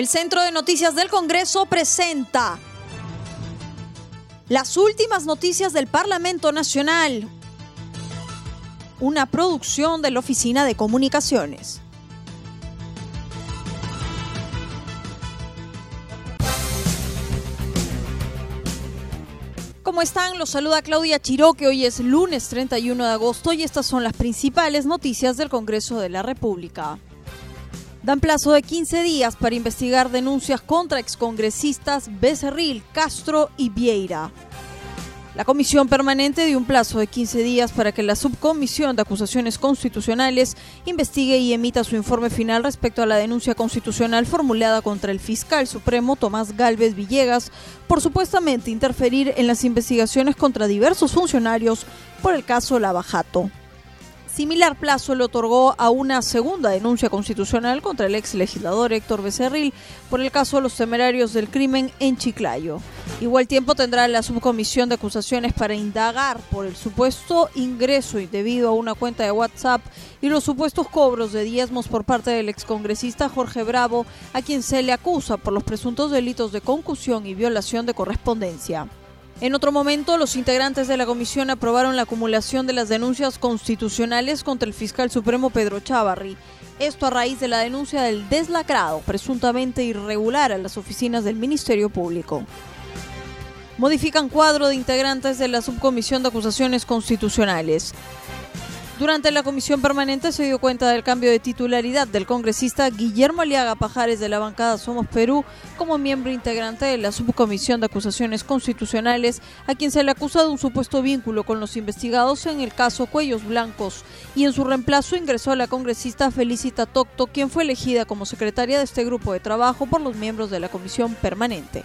El Centro de Noticias del Congreso presenta las últimas noticias del Parlamento Nacional, una producción de la Oficina de Comunicaciones. ¿Cómo están? Los saluda Claudia Chiroque. Hoy es lunes 31 de agosto y estas son las principales noticias del Congreso de la República. Dan plazo de 15 días para investigar denuncias contra excongresistas Becerril, Castro y Vieira. La comisión permanente dio un plazo de 15 días para que la subcomisión de acusaciones constitucionales investigue y emita su informe final respecto a la denuncia constitucional formulada contra el fiscal supremo Tomás Galvez Villegas por supuestamente interferir en las investigaciones contra diversos funcionarios por el caso Lavajato. Similar plazo le otorgó a una segunda denuncia constitucional contra el ex legislador Héctor Becerril por el caso de los temerarios del crimen en Chiclayo. Igual tiempo tendrá la subcomisión de acusaciones para indagar por el supuesto ingreso indebido a una cuenta de WhatsApp y los supuestos cobros de diezmos por parte del excongresista Jorge Bravo, a quien se le acusa por los presuntos delitos de concusión y violación de correspondencia. En otro momento, los integrantes de la comisión aprobaron la acumulación de las denuncias constitucionales contra el fiscal supremo Pedro Chávarri. Esto a raíz de la denuncia del deslacrado, presuntamente irregular, a las oficinas del Ministerio Público. Modifican cuadro de integrantes de la subcomisión de acusaciones constitucionales. Durante la comisión permanente se dio cuenta del cambio de titularidad del congresista Guillermo Aliaga Pajares de la bancada Somos Perú como miembro integrante de la subcomisión de acusaciones constitucionales, a quien se le acusa de un supuesto vínculo con los investigados en el caso Cuellos Blancos, y en su reemplazo ingresó la congresista Felicita Tocto, quien fue elegida como secretaria de este grupo de trabajo por los miembros de la comisión permanente.